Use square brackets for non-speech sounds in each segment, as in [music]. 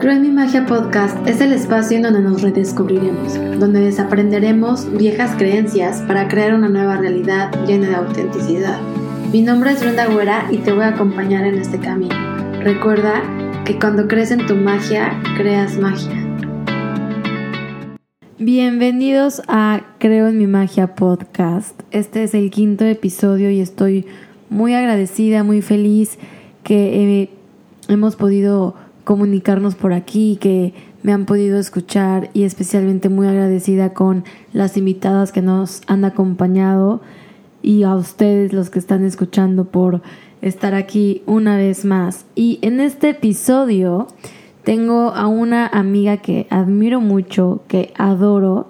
Creo en mi magia podcast es el espacio en donde nos redescubriremos, donde desaprenderemos viejas creencias para crear una nueva realidad llena de autenticidad. Mi nombre es Brenda Güera y te voy a acompañar en este camino. Recuerda que cuando crees en tu magia, creas magia. Bienvenidos a Creo en mi magia podcast. Este es el quinto episodio y estoy muy agradecida, muy feliz que eh, hemos podido comunicarnos por aquí, que me han podido escuchar y especialmente muy agradecida con las invitadas que nos han acompañado y a ustedes los que están escuchando por estar aquí una vez más. Y en este episodio tengo a una amiga que admiro mucho, que adoro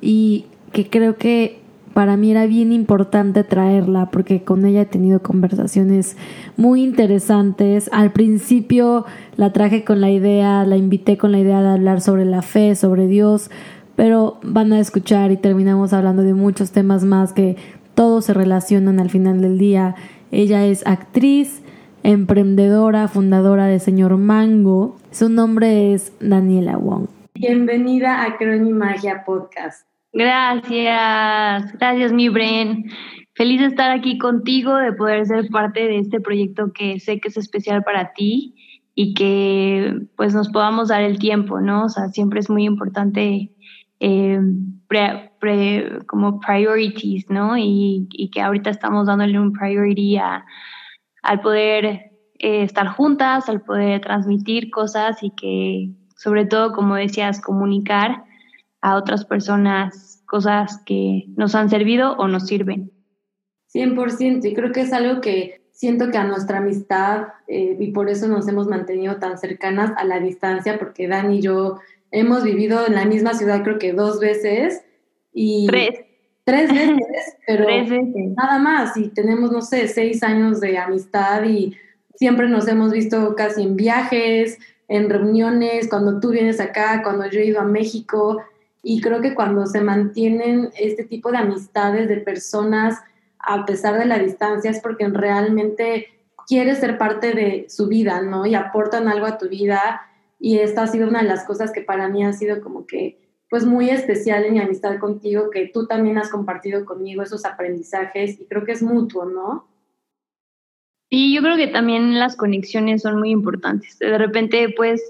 y que creo que para mí era bien importante traerla porque con ella he tenido conversaciones muy interesantes. Al principio la traje con la idea, la invité con la idea de hablar sobre la fe, sobre Dios, pero van a escuchar y terminamos hablando de muchos temas más que todos se relacionan al final del día. Ella es actriz, emprendedora, fundadora de Señor Mango. Su nombre es Daniela Wong. Bienvenida a Creo en mi Magia Podcast. Gracias, gracias mi Bren. Feliz de estar aquí contigo, de poder ser parte de este proyecto que sé que es especial para ti y que pues nos podamos dar el tiempo, ¿no? O sea, siempre es muy importante eh, como priorities, ¿no? Y, que ahorita estamos dándole un priority al poder eh, estar juntas, al poder transmitir cosas y que sobre todo, como decías, comunicar a otras personas cosas que nos han servido o nos sirven. 100%, y creo que es algo que siento que a nuestra amistad, eh, y por eso nos hemos mantenido tan cercanas a la distancia, porque Dani y yo hemos vivido en la misma ciudad creo que dos veces. Y tres. Tres [laughs] veces, pero nada más, y tenemos, no sé, seis años de amistad y siempre nos hemos visto casi en viajes, en reuniones, cuando tú vienes acá, cuando yo he ido a México, y creo que cuando se mantienen este tipo de amistades de personas a pesar de la distancia es porque realmente quieres ser parte de su vida, ¿no? Y aportan algo a tu vida. Y esta ha sido una de las cosas que para mí ha sido como que, pues muy especial en mi amistad contigo, que tú también has compartido conmigo esos aprendizajes y creo que es mutuo, ¿no? Y yo creo que también las conexiones son muy importantes. De repente, pues,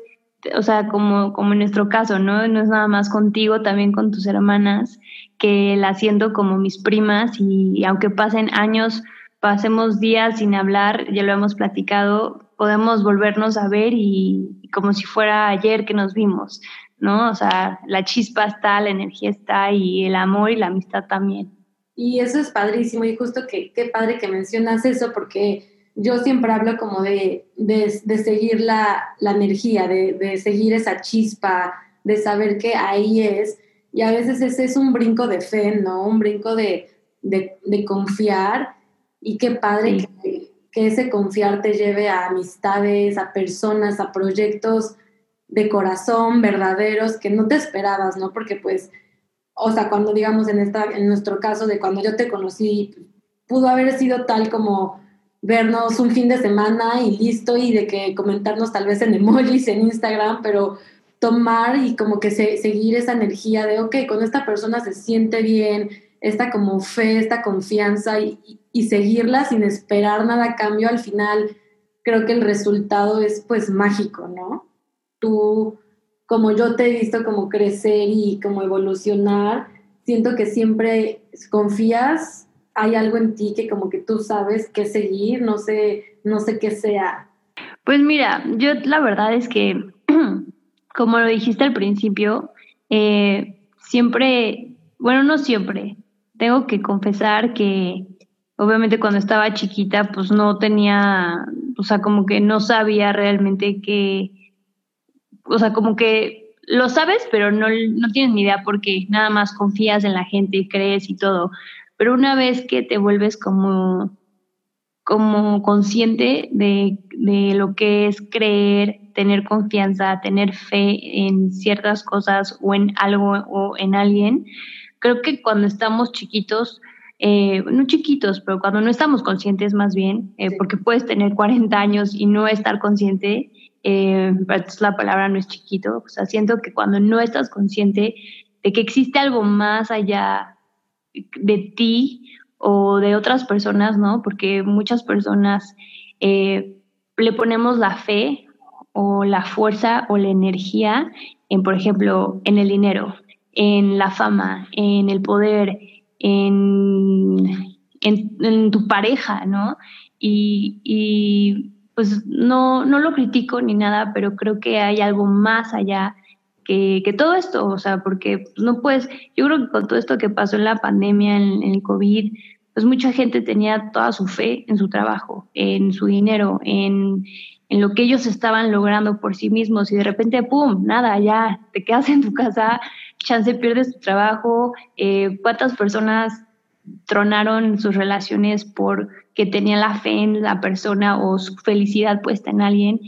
o sea, como, como en nuestro caso, ¿no? No es nada más contigo, también con tus hermanas, que la siento como mis primas y, aunque pasen años, pasemos días sin hablar, ya lo hemos platicado, podemos volvernos a ver y, como si fuera ayer que nos vimos, ¿no? O sea, la chispa está, la energía está y el amor y la amistad también. Y eso es padrísimo y justo que qué padre que mencionas eso porque yo siempre hablo como de, de, seguir la, energía, de, seguir esa chispa, de saber que ahí es. Y a veces ese es un brinco de fe, ¿no? Un brinco de, confiar. Y qué padre que, que, ese confiar te lleve a amistades, a personas, a proyectos de corazón, verdaderos, que no te esperabas, ¿no? Porque pues, o sea, cuando digamos en, esta, en nuestro caso de cuando yo te conocí, pudo haber sido tal como vernos un fin de semana y listo y de que comentarnos tal vez en emojis en Instagram, pero tomar y como que seguir esa energía de, ok, con esta persona se siente bien, esta como fe, esta confianza y, y, seguirla sin esperar nada a cambio, al final creo que el resultado es pues mágico, ¿no? Tú, como yo te he visto como crecer y como evolucionar, siento que siempre confías hay algo en ti que como que tú sabes qué seguir, no sé, no sé qué sea. Pues mira, yo la verdad es que, [clears throat] como lo dijiste al principio, eh, siempre, bueno, no siempre, tengo que confesar que obviamente cuando estaba chiquita, pues no tenía, o sea, como que no sabía realmente que, o sea, como que lo sabes, pero no, no tienes ni idea porque nada más confías en la gente y crees y todo. Pero una vez que te vuelves como, como consciente de, de lo que es creer, tener confianza, tener fe en ciertas cosas o en algo o en alguien, creo que cuando estamos chiquitos, eh, no chiquitos, pero cuando no estamos conscientes más bien, eh, porque puedes tener 40 años y no estar consciente, eh, la palabra no es chiquito, o sea, siento que cuando no estás consciente de que existe algo más allá de ti o de otras personas, ¿no? Porque muchas personas eh, le ponemos la fe o la fuerza o la energía en, por ejemplo, en el dinero, en la fama, en el poder, en, en, tu pareja, ¿no? Y, y, pues no, no lo critico ni nada, pero creo que hay algo más allá que, todo esto, o sea, porque pues, no puedes, yo creo que con todo esto que pasó en la pandemia, en, en el COVID, pues mucha gente tenía toda su fe en su trabajo, en su dinero, en, en lo que ellos estaban logrando por sí mismos y de repente, ¡pum!, nada, ya te quedas en tu casa, chance pierdes tu trabajo, eh, cuántas personas tronaron sus relaciones porque tenían la fe en la persona o su felicidad puesta en alguien.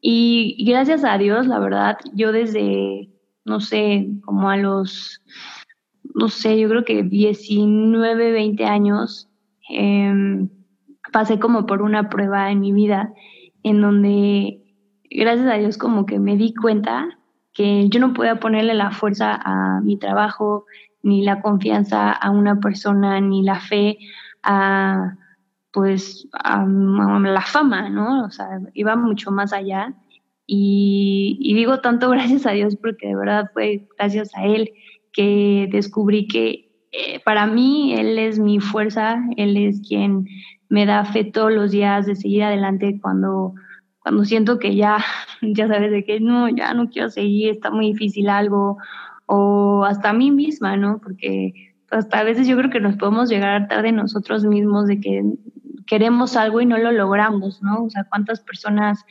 Y, gracias a Dios, la verdad, yo desde, no sé, como a los, no sé, yo creo que 19, 20 años, em, pasé como por una prueba en mi vida en donde, gracias a Dios, como que me di cuenta que yo no podía ponerle la fuerza a mi trabajo, ni la confianza a una persona, ni la fe a, pues, la fama, ¿no? O sea, iba mucho más allá. Y, digo tanto [laughs] gracias a Dios porque de verdad fue gracias a Él que descubrí que eh, para mí Él es mi fuerza, Él es quien me da fe todos los días de seguir adelante cuando, cuando siento que ya, [laughs] ya sabes de que no, ya no quiero seguir, está muy difícil algo, o hasta a mí misma, ¿no? Porque hasta a veces yo creo que nos podemos llegar a hartar de nosotros mismos, de que queremos algo y no lo logramos, ¿no? O sea, cuántas personas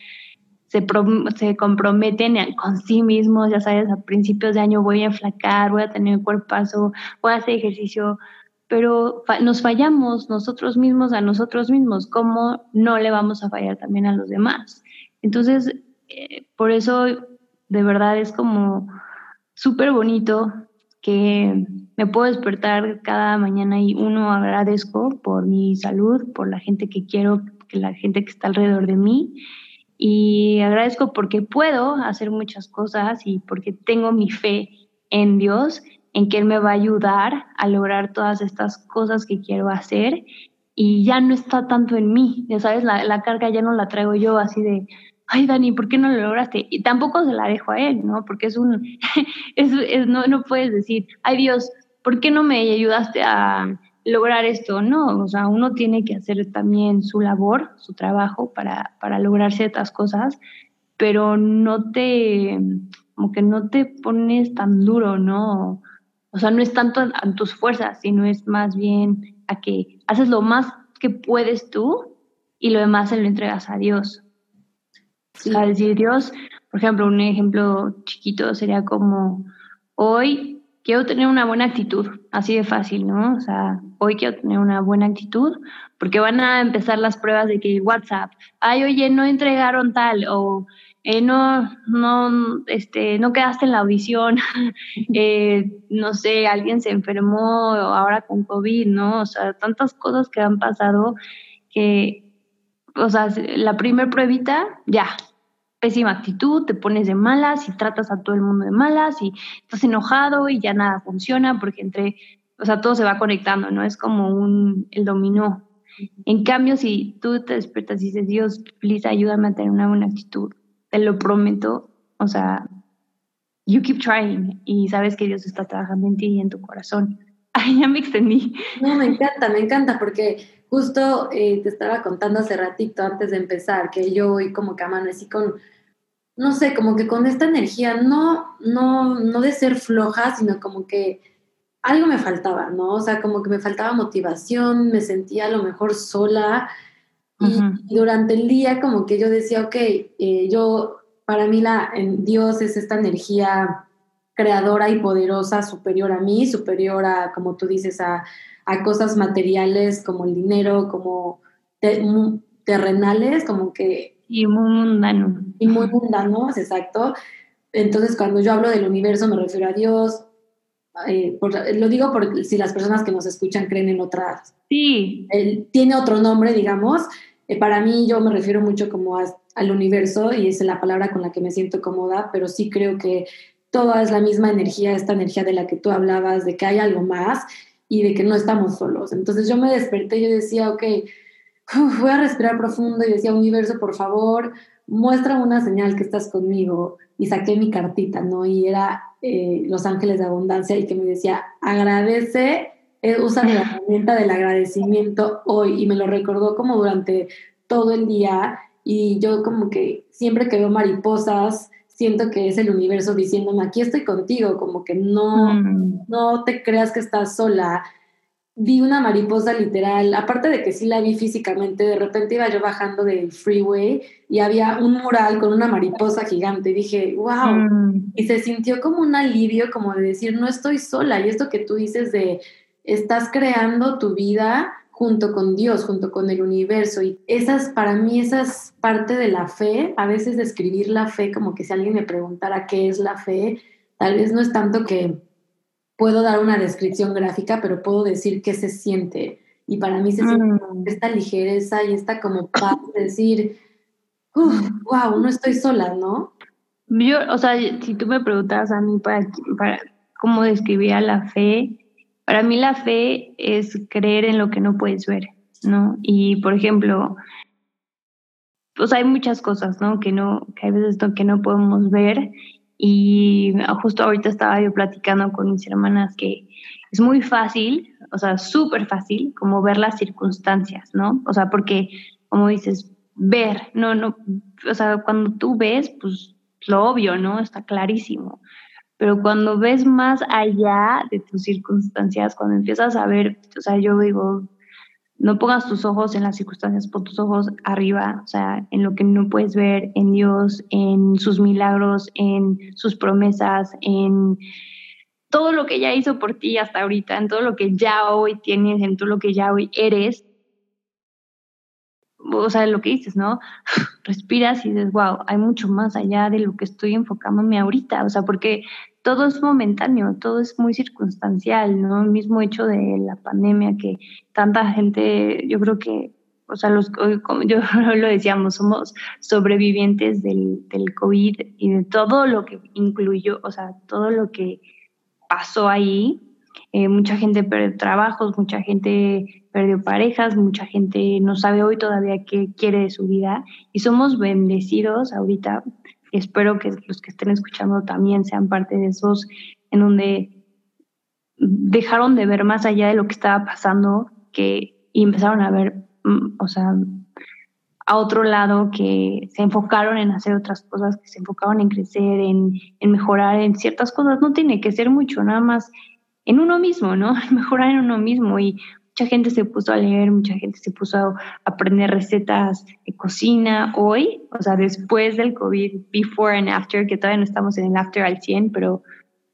se, se comprometen con sí mismos, ya sabes, a principios de año voy a enflacar, voy a tener cuerpazo, voy a hacer ejercicio, pero nos fallamos nosotros mismos a nosotros mismos, ¿cómo no le vamos a fallar también a los demás? Entonces, eh, por eso de verdad es como súper bonito que me puedo despertar cada mañana y uno agradezco por mi salud, por la gente que quiero, que la gente que está alrededor de mí y agradezco porque puedo hacer muchas cosas y porque tengo mi fe en Dios en que Él me va a ayudar a lograr todas estas cosas que quiero hacer y ya no está tanto en mí, ya sabes, la, la carga ya no la traigo yo así de, ay Dani, ¿por qué no lo lograste? Y tampoco se la dejo a Él, ¿no? Porque es un, [laughs] es, no, no puedes decir, ay Dios, ¿por qué no me ayudaste a lograr esto? No, o sea, uno tiene que hacer también su labor, su trabajo para, para lograr ciertas cosas, pero no te, como que no te pones tan duro, ¿no? O sea, no es tanto a tus fuerzas, sino es más bien a que haces lo más que puedes tú y lo demás se lo entregas a Dios. Sí. A decir Dios, por ejemplo, un ejemplo chiquito sería como, hoy quiero tener una buena actitud, así de fácil, ¿no? O sea, hoy quiero tener una buena actitud, porque van a empezar las pruebas de que WhatsApp, ay, oye, no entregaron tal, o eh, no, no, este, no quedaste en la audición, [laughs] eh, no sé, alguien se enfermó ahora con COVID, ¿no? O sea, tantas cosas que han pasado que, o sea, la primer pruebita, ya, pésima actitud, te pones de malas y tratas a todo el mundo de malas y estás enojado y ya nada funciona porque entre, o sea, todo se va conectando, ¿no? Es como un, el dominó. En cambio, si tú te despiertas y dices, Dios, please, ayúdame a tener una buena actitud, te lo prometo, o sea, you keep trying y sabes que Dios está trabajando en ti y en tu corazón. [laughs] Ay, ya me extendí. No, me encanta, me encanta porque justo eh, te estaba contando hace ratito antes de empezar que yo hoy como que amanecí con, no sé, como que con esta energía, no, no, no de ser floja, sino como que algo me faltaba, ¿no? O sea, como que me faltaba motivación, me sentía a lo mejor sola y, durante el día como que yo decía, ok, eh, yo, para mí la, en Dios es esta energía creadora y poderosa superior a mí, superior a, como tú dices, a, a cosas materiales como el dinero, como terrenales, como que... Y muy mundano. Y muy mundanos, exacto. Entonces, cuando yo hablo del universo, me refiero a Dios. Eh, lo digo porque si las personas que nos escuchan creen en otras. Sí. tiene otro nombre, digamos, eh, para mí yo me refiero mucho como al universo y es la palabra con la que me siento cómoda, pero sí creo que toda es la misma energía, esta energía de la que tú hablabas, de que hay algo más y de que no estamos solos. Entonces yo me desperté y yo decía, ok, voy a respirar profundo y decía, universo, por favor, muestra una señal que estás conmigo. Y saqué mi cartita, ¿no? Y era eh, Los Ángeles de Abundancia y que me decía, agradece, eh, usa la [laughs] herramienta del agradecimiento hoy. Y me lo recordó como durante todo el día. Y yo como que siempre que veo mariposas, siento que es el universo diciéndome, aquí estoy contigo, como que no, mm. no te creas que estás sola. Vi una mariposa literal, aparte de que sí la vi físicamente, de repente iba yo bajando del freeway y había un mural con una mariposa gigante. dije, wow. Mm. Y se sintió como un alivio, como de decir, no estoy sola. Y esto que tú dices de, estás creando tu vida junto con Dios, junto con el universo. Y esas, para mí, esa es parte de la fe. A veces describir la fe, como que si alguien me preguntara qué es la fe, tal vez no es tanto que puedo dar una descripción gráfica, pero puedo decir qué se siente. Y para mí se siente mm. esta ligereza y esta como paz de decir, wow, no estoy sola, ¿no? Yo, o sea, si tú me preguntas a mí para, para cómo describía la fe, para mí la fe es creer en lo que no puedes ver, ¿no? Y por ejemplo, pues hay muchas cosas, ¿no? Que no, que hay veces que no podemos ver. Y justo ahorita estaba yo platicando con mis hermanas que es muy fácil, o sea, súper fácil, como ver las circunstancias, ¿no? O sea, porque, como dices, ver, no, no, o sea, cuando tú ves, pues lo obvio, ¿no? Está clarísimo pero cuando ves más allá de tus circunstancias, cuando empiezas a ver, o sea, yo digo, no pongas tus ojos en las circunstancias, pon tus ojos arriba, o sea, en lo que no puedes ver, en Dios, en sus milagros, en sus promesas, en todo lo que ya hizo por ti hasta ahorita, en todo lo que ya hoy tienes, en todo lo que ya hoy eres. O sea, lo que dices, ¿no? [laughs] Respiras y dices, wow, hay mucho más allá de lo que estoy enfocándome ahorita. O sea, porque todo es momentáneo, todo es muy circunstancial, ¿no? El mismo hecho de la pandemia que tanta gente, yo creo que, o sea, los, como yo [laughs] lo decíamos, somos sobrevivientes del, del COVID y de todo lo que incluyó, o sea, todo lo que pasó ahí. Eh, mucha gente perdió trabajos, mucha gente perdió parejas, mucha gente no sabe hoy todavía qué quiere de su vida y somos bendecidos ahorita espero que los que estén escuchando también sean parte de esos en donde dejaron de ver más allá de lo que estaba pasando que y empezaron a ver, mm, o sea, a otro lado que se enfocaron en hacer otras cosas, que se enfocaron en crecer, en, en mejorar en ciertas cosas. No tiene que ser mucho, nada más en uno mismo, ¿no? [laughs] Mejorar en uno mismo y mucha gente se puso a leer, mucha gente se puso a aprender recetas de cocina hoy, o sea, después del COVID, before and after, que todavía no estamos en el after al 100, pero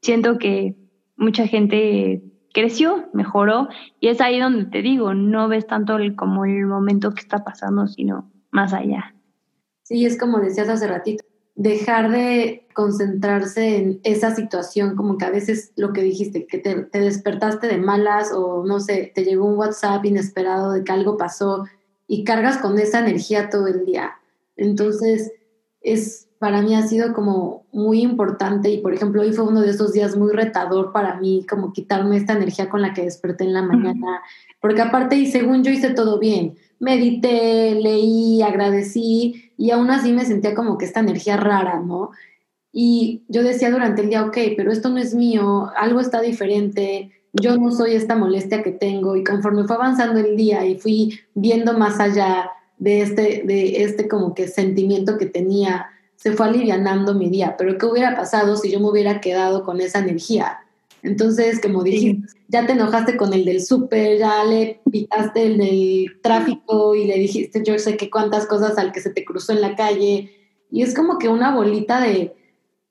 siento que mucha gente creció, mejoró, y es ahí donde te digo, no ves tanto el, como el momento que está pasando, sino más allá. Sí, es como decías hace ratito, dejar de concentrarse en esa situación, como que a veces lo que dijiste, que te, despertaste de malas o no sé, te llegó un WhatsApp inesperado de que algo pasó y cargas con esa energía todo el día. Entonces, es para mí ha sido como muy importante y por ejemplo hoy fue uno de esos días muy retador para mí, como quitarme esta energía con la que desperté en la mañana, porque aparte y según yo hice todo bien, medité, leí, agradecí, y aún así me sentía como que esta energía rara, ¿no? Y yo decía durante el día, ok, pero esto no es mío, algo está diferente, yo no soy esta molestia que tengo y conforme fue avanzando el día y fui viendo más allá de este, de este como que sentimiento que tenía, se fue alivianando mi día, pero ¿qué hubiera pasado si yo me hubiera quedado con esa energía? Entonces, como dijiste, ya te enojaste con el del súper, ya le pitaste el del tráfico y le dijiste yo sé qué cuántas cosas al que se te cruzó en la calle. Y es como que una bolita de,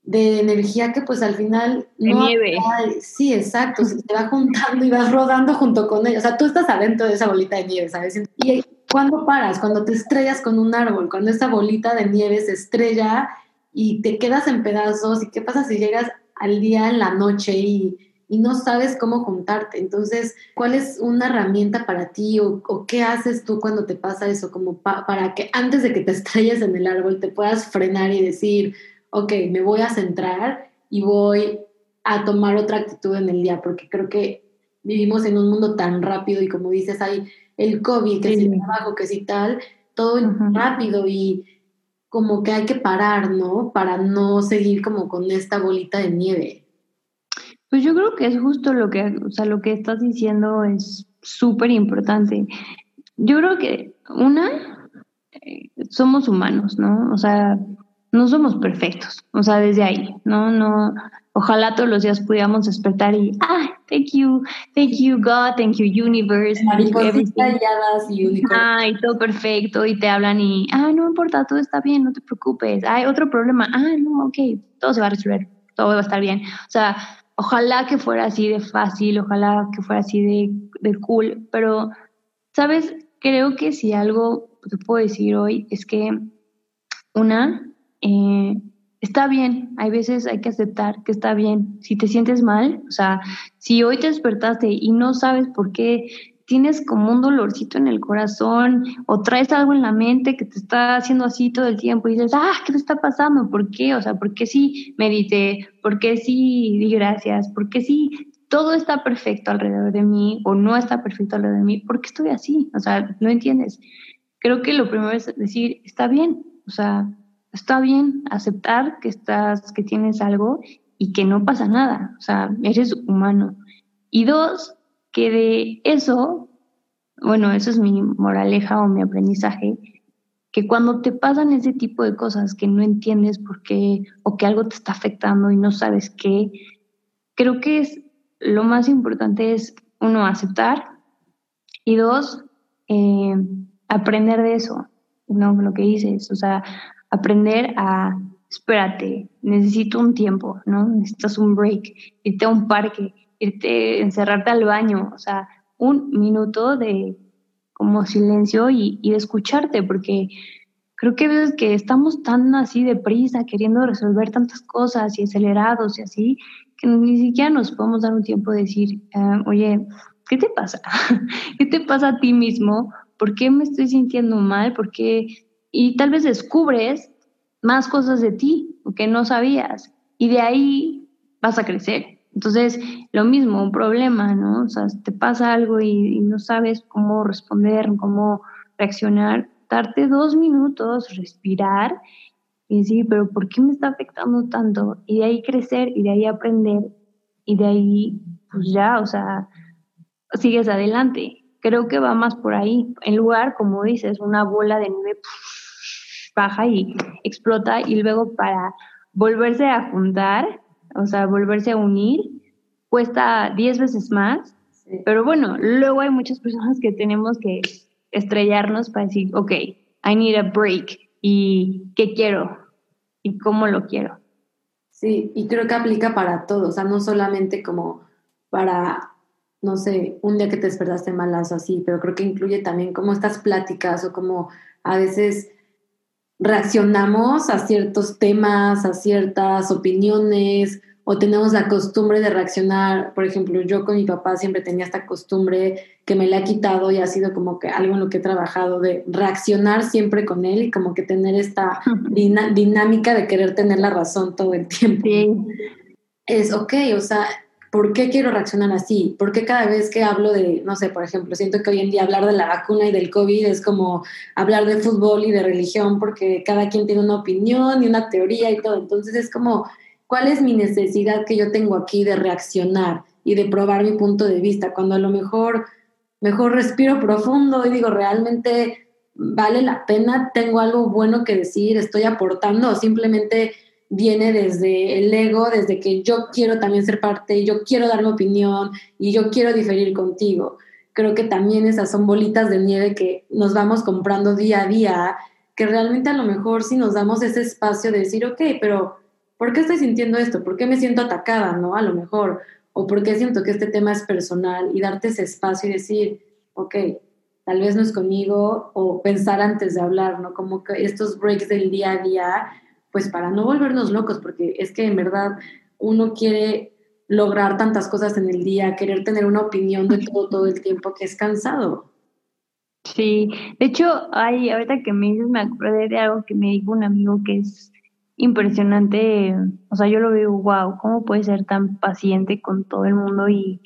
energía que pues al final... De nieve. sí, exacto, se te va juntando y vas rodando junto con ella. O sea, tú estás adentro de esa bolita de nieve, ¿sabes? Y cuando paras, cuando te estrellas con un árbol, cuando esa bolita de nieve se estrella y te quedas en pedazos, ¿y qué pasa si llegas al día en la noche y, y no sabes cómo juntarte. Entonces, ¿cuál es una herramienta para ti o, qué haces tú cuando te pasa eso? Como para que antes de que te [laughs] estrelles en el árbol te puedas frenar y decir, ok, me voy a centrar y voy a tomar otra actitud en el día, porque creo que vivimos en un mundo tan rápido y como dices, hay el COVID, que si trabajo, que si tal, todo rápido y como que hay que parar, ¿no? Para no seguir como con esta bolita de nieve. Pues yo creo que es justo lo que, o sea, lo que estás diciendo es súper importante. Yo creo que una, eh, somos humanos, ¿no? O sea, no somos perfectos, o sea, desde ahí, ¿no? No, ojalá todos los días pudiéramos despertar y, ah, thank you, thank you God, thank you universe. y Ah, y todo perfecto, y te hablan y, ah, no importa, todo está bien, no te preocupes. Hay otro problema, ah, no, ok, todo se va a resolver, todo va a estar bien. O sea, ojalá que fuera así de fácil, ojalá que fuera así de, de cool, pero, ¿sabes? Creo que si algo te puedo decir hoy es que una, eh, está bien, hay veces hay que aceptar que está bien. Si te sientes mal, o sea, si hoy te despertaste y no sabes por qué tienes como un dolorcito en el corazón o traes algo en la mente que te está haciendo así todo el tiempo y dices, ah, ¿qué te está pasando? ¿Por qué? O sea, ¿por qué sí medité? ¿Por qué sí di gracias? ¿Por qué sí todo está perfecto alrededor de mí o no está perfecto alrededor de mí? ¿Por qué estoy así? O sea, no entiendes. Creo que lo primero es decir, está bien, o sea, está bien aceptar que estás, que tienes algo y que no pasa nada, o sea, eres humano. Y dos, que de eso, bueno, eso es mi moraleja o mi aprendizaje, que cuando te pasan ese tipo de cosas que no entiendes por qué o que algo te está afectando y no sabes qué, creo que es lo más importante es uno aceptar y dos eh, aprender de eso, no lo que dices, o sea, aprender a espérate, necesito un tiempo, ¿no? Necesitas un break, irte a un parque, irte, encerrarte al baño, o sea, un minuto de como silencio y, de escucharte, porque creo que a veces que estamos tan así deprisa, queriendo resolver tantas cosas y acelerados y así, que ni siquiera nos podemos dar un tiempo de decir, ah, oye, ¿qué te pasa? [laughs] ¿Qué te pasa a ti mismo? ¿Por qué me estoy sintiendo mal? ¿Por qué? Y tal vez descubres más cosas de ti que no sabías y de ahí vas a crecer. Entonces, lo mismo, un problema, ¿no? O sea, te pasa algo y, no sabes cómo responder, cómo reaccionar, darte dos minutos, respirar y decir, pero ¿por qué me está afectando tanto? Y de ahí crecer y de ahí aprender y de ahí, pues ya, o sea, sigues adelante. Creo que va más por ahí. En lugar, como dices, una bola de nieve baja y explota y luego para volverse a juntar o sea, volverse a unir cuesta 10 veces más, pero bueno, luego hay muchas personas que tenemos que estrellarnos para decir, ok, I need a break y qué quiero y cómo lo quiero. Sí, y creo que aplica para todo, o sea, no solamente como para, no sé, un día que te despertaste malas o así, pero creo que incluye también como estas pláticas o como a veces reaccionamos a ciertos temas, a ciertas opiniones o tenemos la costumbre de reaccionar, por ejemplo, yo con mi papá siempre tenía esta costumbre que me la ha quitado y ha sido como que algo en lo que he trabajado de reaccionar siempre con él y como que tener esta dinámica de querer tener la razón todo el tiempo. Es ok, o sea, ¿por qué quiero reaccionar así? ¿Por qué cada vez que hablo de, no sé, por ejemplo, siento que hoy en día hablar de la vacuna y del COVID es como hablar de fútbol y de religión porque cada quien tiene una opinión y una teoría y todo, entonces es como ¿Cuál es mi necesidad que yo tengo aquí de reaccionar y de probar mi punto de vista? Cuando a lo mejor, mejor respiro profundo y digo, realmente vale la pena, tengo algo bueno que decir, estoy aportando o simplemente viene desde el ego, desde que yo quiero también ser parte, yo quiero dar mi opinión y yo quiero diferir contigo. Creo que también esas son bolitas de nieve que nos vamos comprando día a día, que realmente a lo mejor si nos damos ese espacio de decir, ok, pero ¿por qué estoy sintiendo esto? ¿Por qué me siento atacada, no? A lo mejor, o por qué siento que este tema es personal y darte ese espacio y decir, ok, tal vez no es conmigo, o pensar antes de hablar, ¿no? Como que estos breaks del día a día, pues para no volvernos locos, porque es que en verdad uno quiere lograr tantas cosas en el día, querer tener una opinión de todo todo el tiempo, que es cansado. Sí, de hecho, ay, ahorita que me dices, me acordé de algo que me dijo un amigo que es impresionante, o sea, yo lo veo, wow, ¿cómo puede ser tan paciente con todo el mundo? Y,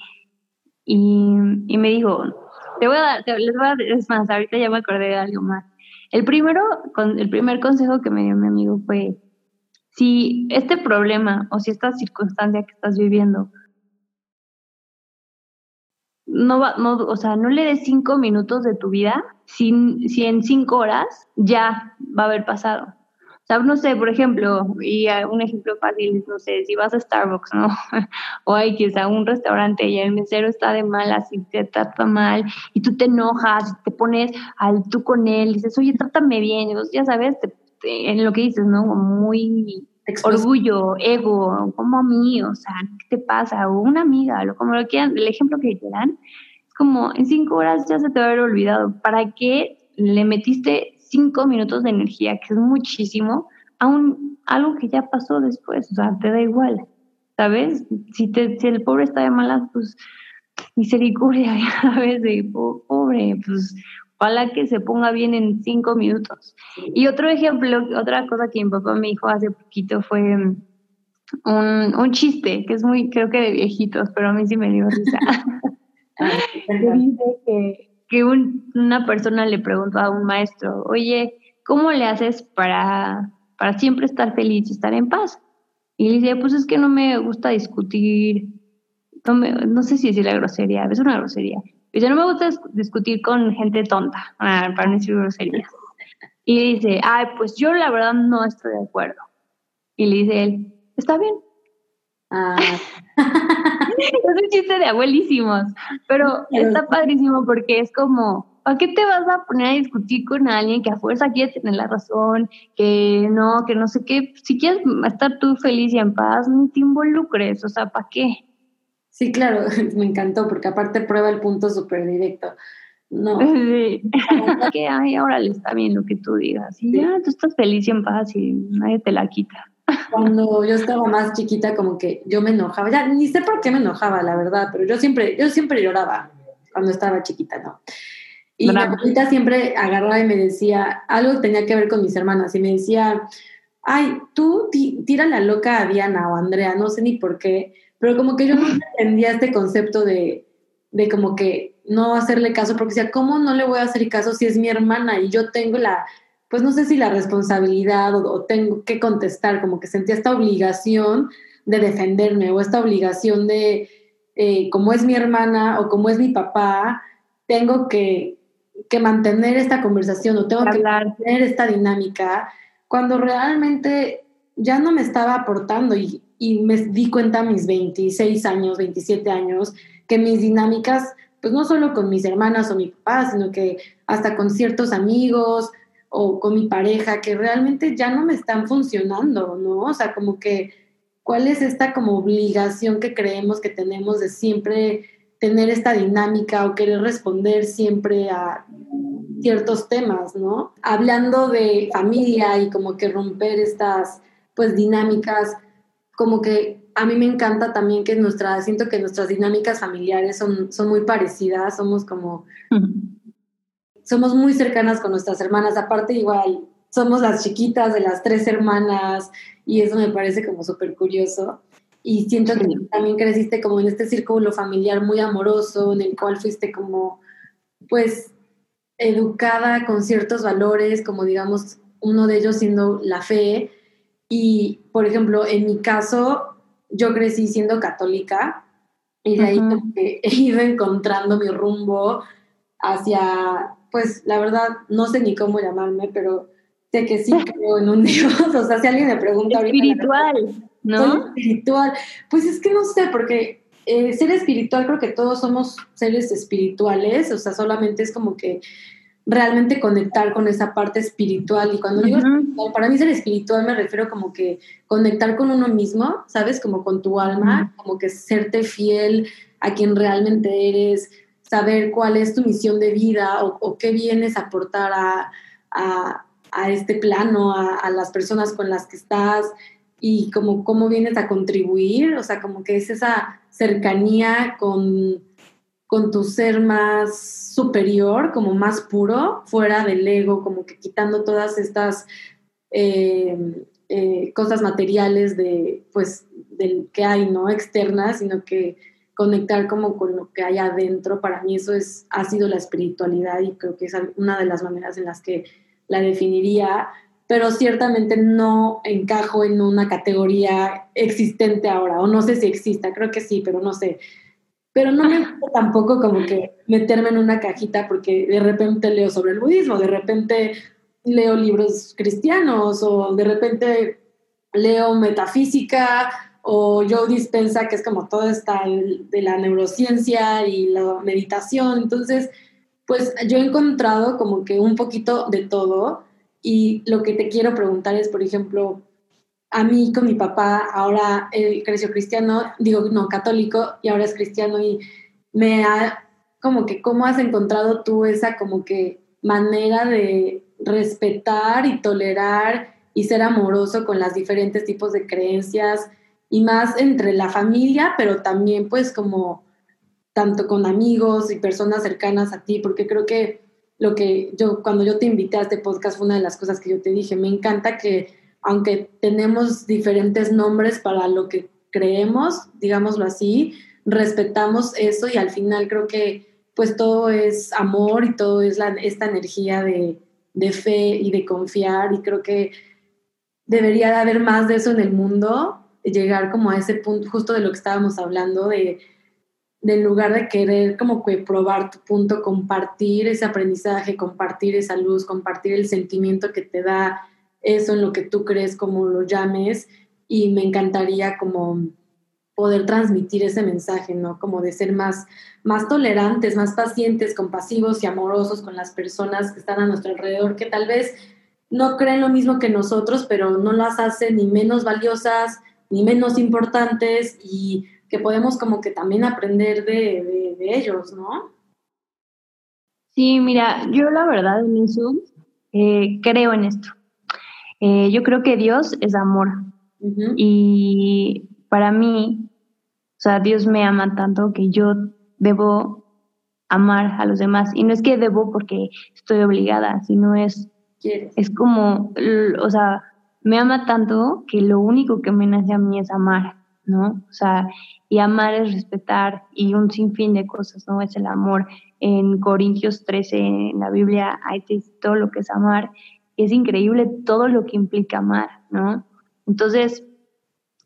y, y me dijo, te voy a dar, les voy a dar, es más, ahorita ya me acordé de algo más. El primero, con, el primer consejo que me dio mi amigo fue, si este problema o si esta circunstancia que estás viviendo no va, no, o sea, no le des cinco minutos de tu vida, si, si en cinco horas ya va a haber pasado sea, no sé, por ejemplo, y un ejemplo fácil, no sé, si vas a Starbucks, ¿no? [laughs] o hay que a un restaurante y el mesero está de malas y te trata mal y tú te enojas, te pones al tú con él, dices, oye, trátame bien, y ya sabes, en lo que dices, ¿no? Muy orgullo, ego, como a mí, o sea, ¿qué te pasa? O una amiga, lo, como lo quieran, el ejemplo que quieran, es como en cinco horas ya se te va a haber olvidado. ¿Para qué le metiste cinco minutos de energía, que es muchísimo, a un, algo que ya pasó después, o sea, te da igual, ¿sabes? Si, te, si el pobre está de malas, pues misericordia, [laughs] ¿sabes? De pobre, pues ojalá que se ponga bien en cinco minutos. Y otro ejemplo, otra cosa que mi papá me dijo hace poquito fue un, un chiste, que es muy, creo que de viejitos, pero a mí sí me dio risa. [laughs] Ah, dice que que una persona le preguntó a un maestro, oye, ¿cómo le haces para, para siempre estar feliz y estar en paz? Y le dice, pues es que no me gusta discutir, no, sé si decir la grosería, es una grosería. Dice, no me gusta discutir con gente tonta, ah, para no decir grosería. Y dice, ay, pues yo la verdad no estoy de acuerdo. Y le dice él, está bien. Ah. [laughs] es un chiste de abuelísimos, pero está padrísimo porque es como, ¿para qué te vas a poner a discutir con alguien que a fuerza quiere tener la razón, que no, que no sé qué? Si quieres estar tú feliz y en paz, no te involucres, o sea, ¿para qué? Sí, claro, [laughs] me encantó porque aparte prueba el punto súper directo. No. Sí. [laughs] que, ay, ahora le está bien lo que tú digas. Y ya, tú estás feliz y en paz y nadie te la quita. Cuando yo estaba más chiquita, como que yo me enojaba, ya ni sé por qué me enojaba, la verdad, pero yo siempre, yo siempre lloraba cuando estaba chiquita, ¿no? Y mi abuelita siempre agarraba y me decía, algo que tenía que ver con mis hermanas, y me decía, ay, tú tira la loca a Diana o a Andrea, no sé ni por qué, pero como que yo no entendía este concepto de, de como que no hacerle caso, porque decía, ¿cómo no le voy a hacer caso si es mi hermana y yo tengo la, pues no sé si la responsabilidad o, tengo que contestar, como que sentía esta obligación de defenderme o esta obligación de, eh, como es mi hermana o como es mi papá, tengo que, que mantener esta conversación o tengo que mantener esta dinámica, cuando realmente ya no me estaba aportando y, y me di cuenta a mis 26 años, 27 años, que mis dinámicas, pues no solo con mis hermanas o mi papá, sino que hasta con ciertos amigos, o con mi pareja que realmente ya no me están funcionando, ¿no? O sea, como que, ¿cuál es esta como obligación que creemos que tenemos de siempre tener esta dinámica o querer responder siempre a ciertos temas, ¿no? Hablando de familia y como que romper estas, pues, dinámicas, como que a mí me encanta también que nuestra, siento que nuestras dinámicas familiares son, son muy parecidas, somos como somos muy cercanas con nuestras hermanas, aparte igual somos las chiquitas de las tres hermanas y eso me parece como súper curioso. Y siento que también creciste como en este círculo familiar muy amoroso, en el cual fuiste como, pues, educada con ciertos valores, como digamos, uno de ellos siendo la fe. Y, por ejemplo, en mi caso, yo crecí siendo católica y de ahí [laughs] he ido encontrando mi rumbo hacia pues la verdad no sé ni cómo llamarme, pero sé que sí creo en un [laughs] Dios. O sea, si alguien me pregunta Espiritual, ¿no? espiritual. Pues es que no sé, porque eh, ser espiritual creo que todos somos seres espirituales, o sea, solamente es como que realmente conectar con esa parte espiritual. Y cuando digo espiritual, para mí ser espiritual me refiero como que conectar con uno mismo, ¿sabes? Como con tu alma, como que serte fiel a quien realmente eres, saber cuál es tu misión de vida o, qué vienes a aportar a, este plano, a, las personas con las que estás, y como cómo vienes a contribuir, o sea, como que es esa cercanía con, con tu ser más superior, como más puro, fuera del ego, como que quitando todas estas eh, eh, cosas materiales de, pues, del que hay, ¿no? Externas, sino que conectar como con lo que hay adentro, para mí eso es, ha sido la espiritualidad y creo que es una de las maneras en las que la definiría, pero ciertamente no encajo en una categoría existente ahora, o no sé si exista, creo que sí, pero no sé. Pero no me gusta tampoco como que meterme en una cajita porque de repente leo sobre el budismo, de repente leo libros cristianos o de repente leo metafísica o Joe Dispensa, que es como todo esta de la neurociencia y la meditación. Entonces, pues yo he encontrado como que un poquito de todo y lo que te quiero preguntar es, por ejemplo, a mí con mi papá, ahora él creció cristiano, digo, no, católico, y ahora es cristiano y me ha, como que, ¿cómo has encontrado tú esa como que manera de respetar y tolerar y ser amoroso con las diferentes tipos de creencias y más entre la familia, pero también pues como tanto con amigos y personas cercanas a ti, porque creo que lo que yo, cuando yo te invité a este podcast fue una de las cosas que yo te dije, me encanta que aunque tenemos diferentes nombres para lo que creemos, digámoslo así, respetamos eso y al final creo que pues todo es amor y todo es la, esta energía de, de fe y de confiar y creo que debería de haber más de eso en el mundo llegar como a ese punto justo de lo que estábamos hablando, de, en lugar de querer como que probar tu punto, compartir ese aprendizaje, compartir esa luz, compartir el sentimiento que te da eso en lo que tú crees, como lo llames, y me encantaría como poder transmitir ese mensaje, ¿no? Como de ser más, más tolerantes, más pacientes, compasivos y amorosos con las personas que están a nuestro alrededor, que tal vez no creen lo mismo que nosotros, pero no las hacen ni menos valiosas, ni menos importantes y que podemos como que también aprender de, ellos, ¿no? Sí, mira, yo la verdad en eso eh, creo en esto. Eh, yo creo que Dios es amor. Y para mí, o sea, Dios me ama tanto que yo debo amar a los demás. Y no es que debo porque estoy obligada, sino es, es como, o sea, me ama tanto que lo único que me nace a mí es amar, ¿no? O sea, y amar es respetar y un sinfín de cosas, ¿no? Es el amor. En Corintios 13, en la Biblia, hay todo lo que es amar. Es increíble todo lo que implica amar, ¿no? Entonces,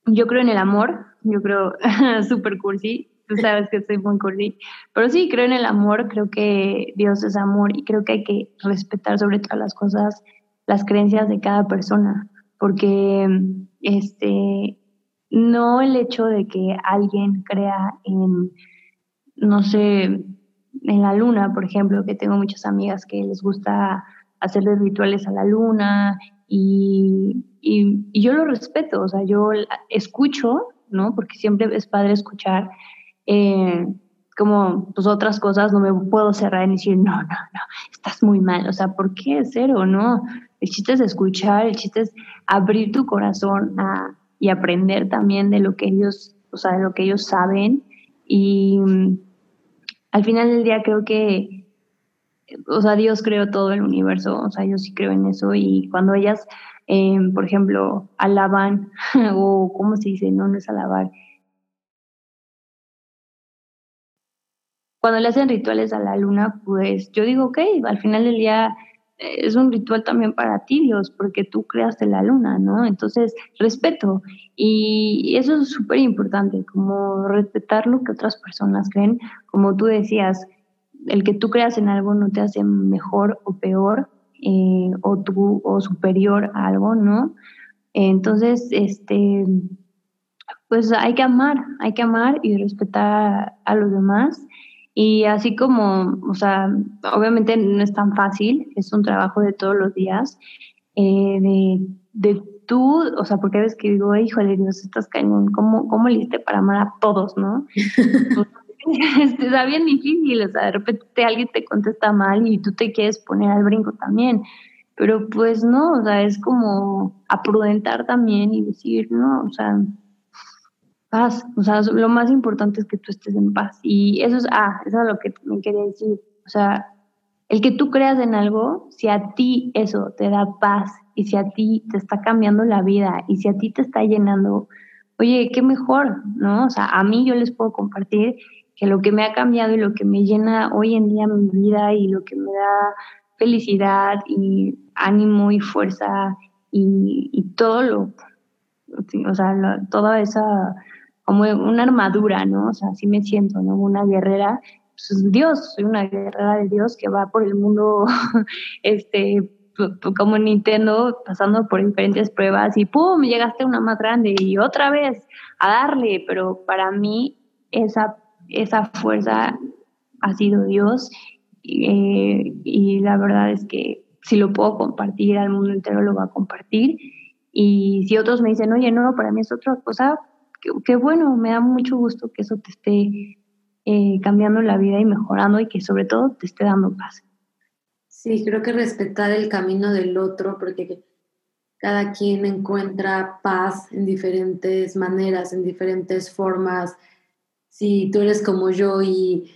yo creo en el amor, yo creo, [laughs] super cursi, tú sabes que soy muy cursi, pero sí, creo en el amor, creo que Dios es amor y creo que hay que respetar sobre todas las cosas las creencias de cada persona, porque este, no el hecho de que alguien crea en, no sé, en la luna, por ejemplo, que tengo muchas amigas que les gusta hacerles rituales a la luna y, y, yo lo respeto, o sea, yo escucho, ¿no? Porque siempre es padre escuchar. Eh, como pues otras cosas no me puedo cerrar y decir, no, no, no, estás muy mal, o sea, ¿por qué cero? No, el chiste es escuchar, el chiste es abrir tu corazón a, y aprender también de lo que ellos, o sea, de lo que ellos saben y mm, al final del día creo que, o sea, Dios creó todo el universo, o sea, yo sí creo en eso y cuando ellas, eh, por ejemplo, alaban, [laughs] o ¿cómo se dice? No, no es alabar, cuando le hacen rituales a la luna, pues yo digo, ok, al final del día eh, es un ritual también para ti, Dios, porque tú creaste la luna, ¿no? Entonces, respeto. Y eso es súper importante, como respetar lo que otras personas creen. Como tú decías, el que tú creas en algo no te hace mejor o peor, eh, o tú, o superior a algo, ¿no? Entonces, este, pues hay que amar, hay que amar y respetar a los demás y así como, o sea, obviamente no es tan fácil, es un trabajo de todos los días, eh, de, de, tú, o sea, porque ves que digo, híjole, Dios, estás cañón, ¿cómo, cómo le hiciste para amar a todos, no? [laughs] Está bien difícil, o sea, de repente alguien te contesta mal y tú te quieres poner al brinco también. pero pues no, o sea, es como aprudentar también y decir, no, o sea, paz, o sea, lo más importante es que tú estés en paz. Y eso es, ah, eso es lo que me quería decir, o sea, el que tú creas en algo, si a ti eso te da paz y si a ti te está cambiando la vida y si a ti te está llenando, oye, qué mejor, ¿no? O sea, a mí yo les puedo compartir que lo que me ha cambiado y lo que me llena hoy en día mi vida y lo que me da felicidad y ánimo y fuerza y, todo lo, o sea, toda esa, como una armadura, ¿no? O sea, así me siento, ¿no? Una guerrera, pues Dios, soy una guerrera de Dios que va por el mundo, [laughs] este, como Nintendo, pasando por diferentes pruebas y ¡pum! Llegaste a una más grande y otra vez a darle, pero para mí esa, esa fuerza ha sido Dios eh, y la verdad es que si lo puedo compartir al mundo entero, lo va a compartir. Y si otros me dicen, oye, no, para mí es otra cosa, qué, bueno, me da mucho gusto que eso te esté eh, cambiando la vida y mejorando y que sobre todo te esté dando paz. Sí, creo que respetar el camino del otro, porque cada quien encuentra paz en diferentes maneras, en diferentes formas. Si tú eres como yo y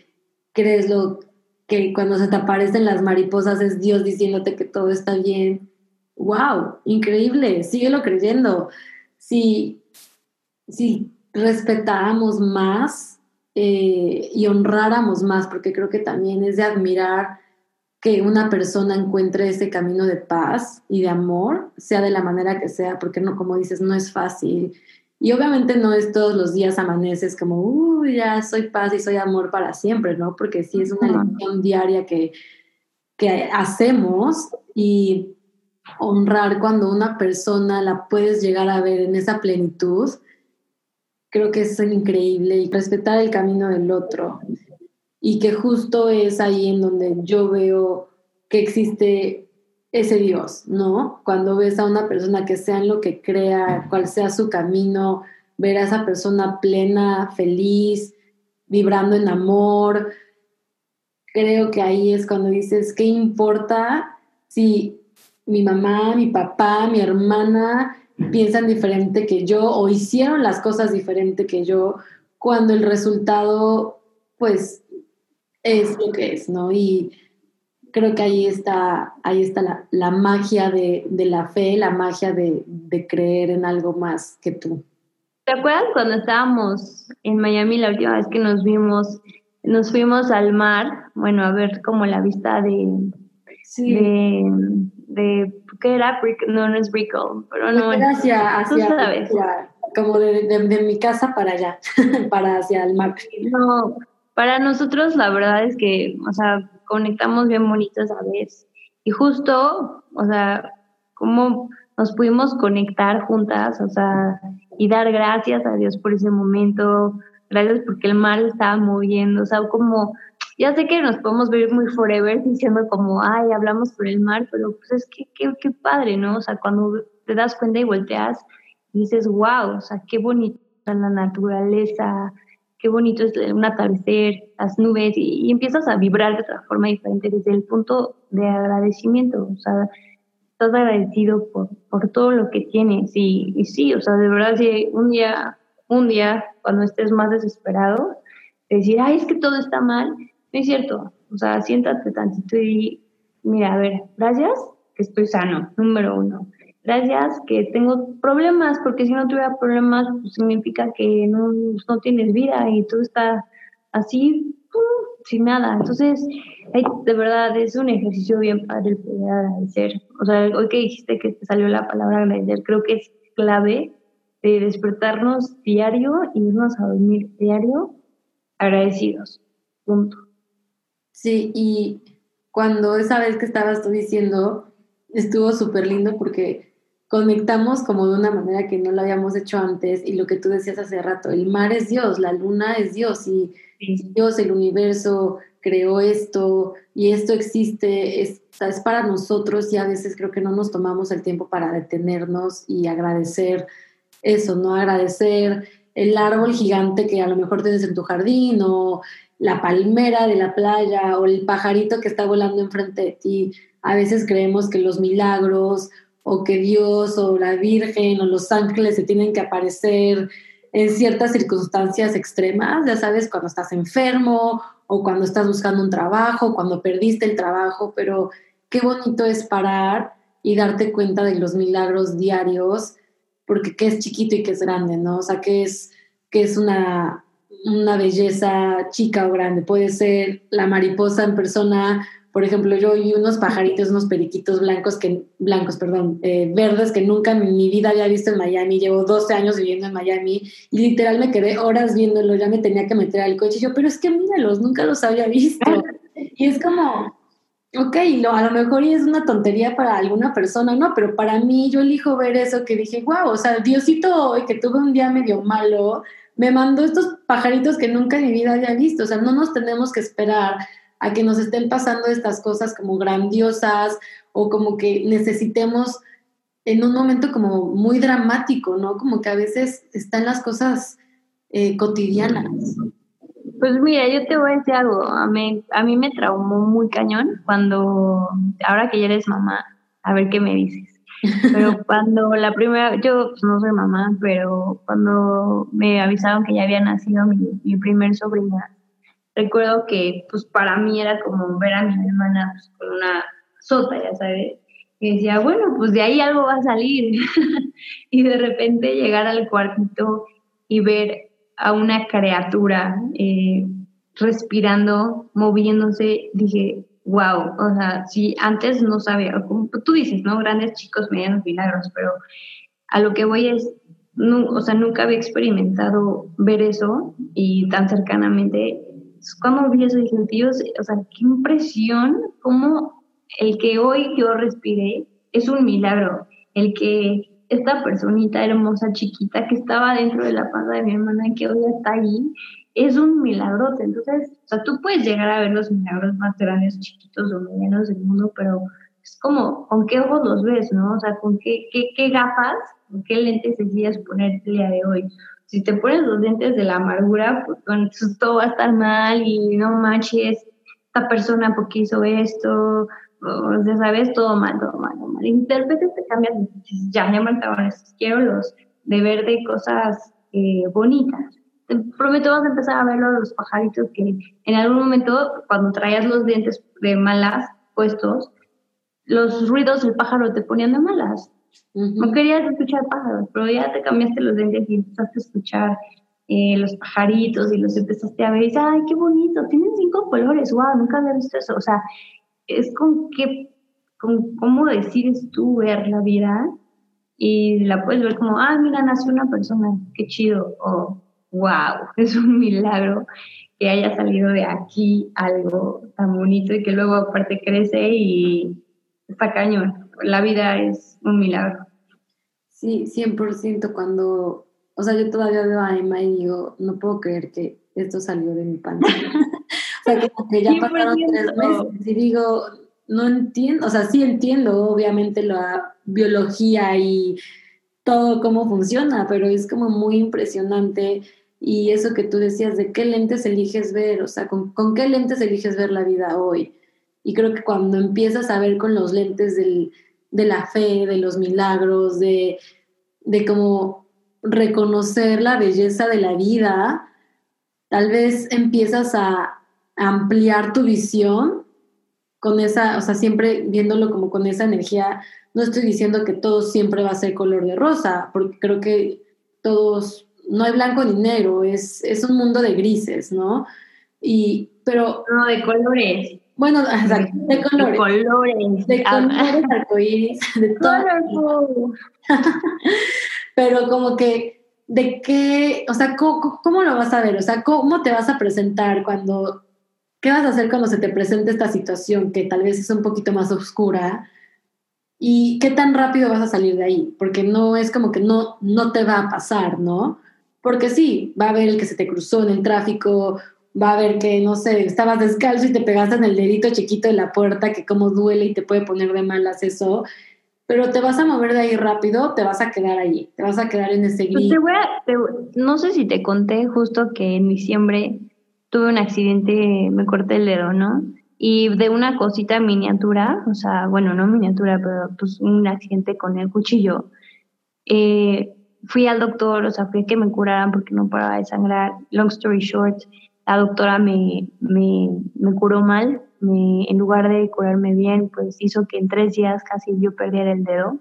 crees lo que cuando se te aparecen las mariposas es Dios diciéndote que todo está bien. ¡Wow! Increíble, síguelo creyendo. Si, si respetáramos más eh, y honráramos más, porque creo que también es de admirar que una persona encuentre ese camino de paz y de amor, sea de la manera que sea, porque no, como dices, no es fácil. Y obviamente no es todos los días amaneces como, uy, ya soy paz y soy amor para siempre, ¿no? Porque sí es una lección diaria que, que hacemos y honrar cuando una persona la puedes llegar a ver en esa plenitud, creo que es increíble y respetar el camino del otro. Y que justo es ahí en donde yo veo que existe ese Dios, ¿no? Cuando ves a una persona que sea en lo que crea, cual sea su camino, ver a esa persona plena, feliz, vibrando en amor, creo que ahí es cuando dices, ¿qué importa si mi mamá, mi papá, mi hermana piensan diferente que yo o hicieron las cosas diferente que yo, cuando el resultado, pues, es lo que es, ¿no? Y creo que ahí está, ahí está la, magia de, la fe, la magia de, creer en algo más que tú. ¿Te acuerdas cuando estábamos en Miami la última vez que nos vimos? Nos fuimos al mar, bueno, a ver como la vista de... Sí. de, ¿Qué era? no, no es Brickell, pero no. hacia, hacia, como de, mi casa para allá, [laughs] para hacia el mar. No, para nosotros la verdad es que, o sea, conectamos bien bonitos a veces. Y justo, o sea, cómo nos pudimos conectar juntas, o sea, y dar gracias a Dios por ese momento, gracias porque el mar estaba moviendo, o sea, como, ya sé que nos podemos ver muy forever diciendo como, ay, hablamos por el mar, pero pues es que qué, qué padre, ¿no? O sea, cuando te das cuenta y volteas y dices, wow, o sea, qué bonito la naturaleza, qué bonito es un atardecer, las nubes, y, empiezas a vibrar de otra forma diferente desde el punto de agradecimiento, o sea, estás agradecido por, por todo lo que tienes, y, y sí, o sea, de verdad, si un día, un día, cuando estés más desesperado, decir, ay, es que todo está mal, es cierto, o sea, siéntate tantito y mira, a ver, gracias que estoy sano, número uno gracias que tengo problemas, porque si no tuviera problemas, pues significa que no, no tienes vida y todo está así, sin nada. Entonces, de verdad, es un ejercicio bien padre el poder agradecer. O sea, hoy que dijiste que te salió la palabra agradecer, creo que es clave de despertarnos diario y irnos a dormir diario agradecidos. Punto. Sí, y cuando esa vez que estabas tú diciendo, estuvo súper lindo porque conectamos como de una manera que no lo habíamos hecho antes y lo que tú decías hace rato, el mar es Dios, la luna es Dios y Dios, el universo creó esto y esto existe, es, es para nosotros y a veces creo que no nos tomamos el tiempo para detenernos y agradecer eso, ¿no? Agradecer el árbol gigante que a lo mejor tienes en tu jardín o la palmera de la playa o el pajarito que está volando enfrente de ti, a veces creemos que los milagros o que Dios o la Virgen o los ángeles se tienen que aparecer en ciertas circunstancias extremas, ya sabes, cuando estás enfermo o cuando estás buscando un trabajo, cuando perdiste el trabajo, pero qué bonito es parar y darte cuenta de los milagros diarios, porque qué es chiquito y qué es grande, ¿no? O sea, qué es, qué es una, una belleza chica o grande. Puede ser la mariposa en persona, por ejemplo, yo y unos pajaritos, unos periquitos blancos, que, blancos, perdón, eh, verdes que nunca en mi vida había visto en Miami. Llevo 12 años viviendo en Miami y literal me quedé horas viéndolo, ya me tenía que meter al coche. Y yo, pero es que míralos, nunca los había visto. Y es como, ok, lo, a lo mejor es una tontería para alguna persona, ¿no? Pero para mí yo elijo ver eso que dije, wow, o sea, Diosito que tuve un día medio malo, me mandó estos pajaritos que nunca en mi vida había visto. O sea, no nos tenemos que esperar a que nos estén pasando estas cosas como grandiosas o como que necesitemos en un momento como muy dramático, ¿no? Como que a veces están las cosas eh, cotidianas. Pues mira, yo te voy a decir algo. A mí, a mí me traumó muy cañón cuando, ahora que ya eres mamá, a ver qué me dices. Pero cuando la primera, yo pues, no soy mamá, pero cuando me avisaron que ya había nacido mi, mi primer sobrina, recuerdo que pues para mí era como ver a mi hermana pues, con una sota, ya sabes. Y decía, bueno, pues de ahí algo va a salir. [laughs] y de repente llegar al cuartito y ver a una criatura eh, respirando, moviéndose, dije, wow, o sea, si antes no sabía, como tú dices, ¿no? Grandes chicos, medianos milagros, pero a lo que voy es, o sea, nunca había experimentado ver eso y tan cercanamente cuando vi eso dije, Dios, o sea, qué impresión, como el que hoy yo respiré es un milagro, el que esta personita hermosa, chiquita, que estaba dentro de la panza de mi hermana que hoy está ahí, es un milagro. Entonces, o sea, tú puedes llegar a ver los milagros más grandes, chiquitos o medianos del mundo, pero es como, ¿con qué ojos los ves, no? O sea, ¿con qué, qué, qué gafas, con qué lentes decides poner el día de hoy? si te pones los dientes de la amargura, pues bueno, todo va a estar mal y no manches, esta persona porque hizo esto, o sea, sabes, todo mal, todo mal, todo mal. Intérprete te cambias, ya, ya me quiero los de verde cosas eh, bonitas. Te prometo vas a empezar a ver los pajaritos que en algún momento, cuando traías los dientes de malas puestos, los ruidos del pájaro te ponían de malas. No querías escuchar pájaros, pero ya te cambiaste los dientes y empezaste a escuchar eh, los pajaritos y los empezaste a ver y dices, ay, qué bonito, tienen cinco colores, wow, nunca había visto eso. O sea, es con qué, con cómo decides tú ver la vida y la puedes ver como, ah, mira, nació una persona, qué chido, o wow, [laughs] es un milagro que haya salido de aquí algo tan bonito y que luego aparte crece y está cañón. La vida es un milagro. Sí, 100% cuando, o sea, yo todavía veo a Emma y digo, no puedo creer que esto salió de mi panza. [laughs] o sea, como que ya pasaron tres meses y digo, no entiendo, o sea, sí entiendo obviamente la biología y todo cómo funciona, pero es como muy impresionante y eso que tú decías de qué lentes eliges ver, o sea, con, qué lentes eliges ver la vida hoy. Y creo que cuando empiezas a ver con los lentes del, de la fe, de los milagros, de, de como reconocer la belleza de la vida, tal vez empiezas a ampliar tu visión con esa, o sea, siempre viéndolo como con esa energía. No estoy diciendo que todo siempre va a ser color de rosa, porque creo que todos, no hay blanco ni negro, es, es un mundo de grises, ¿no? Y, pero... No, de colores. Bueno, [laughs] de colores. De colores. De ah. colores [laughs] arcoíris, de todo. Pero como que, ¿de qué? O sea, ¿cómo, lo vas a ver? O sea, ¿cómo te vas a presentar cuando, qué vas a hacer cuando se te presente esta situación que tal vez es un poquito más oscura? ¿Y qué tan rápido vas a salir de ahí? Porque no es como que no, no te va a pasar, ¿no? Porque sí, va a haber el que se te cruzó en el tráfico va a ver que, no sé, estabas descalzo y te pegaste en el dedito chiquito de la puerta, que como duele y te puede poner de malas eso, pero te vas a mover de ahí rápido, te vas a quedar allí, te vas a quedar en ese pues gris. no sé si te conté justo que en diciembre tuve un accidente, me corté el dedo, ¿no? Y de una cosita miniatura, o sea, bueno, no miniatura, pero pues un accidente con el cuchillo, eh, fui al doctor, o sea, fui a que me curaran porque no paraba de sangrar. Long story short, la doctora me, me, me curó mal, me, en lugar de curarme bien, pues hizo que en tres días casi yo perdiera el dedo.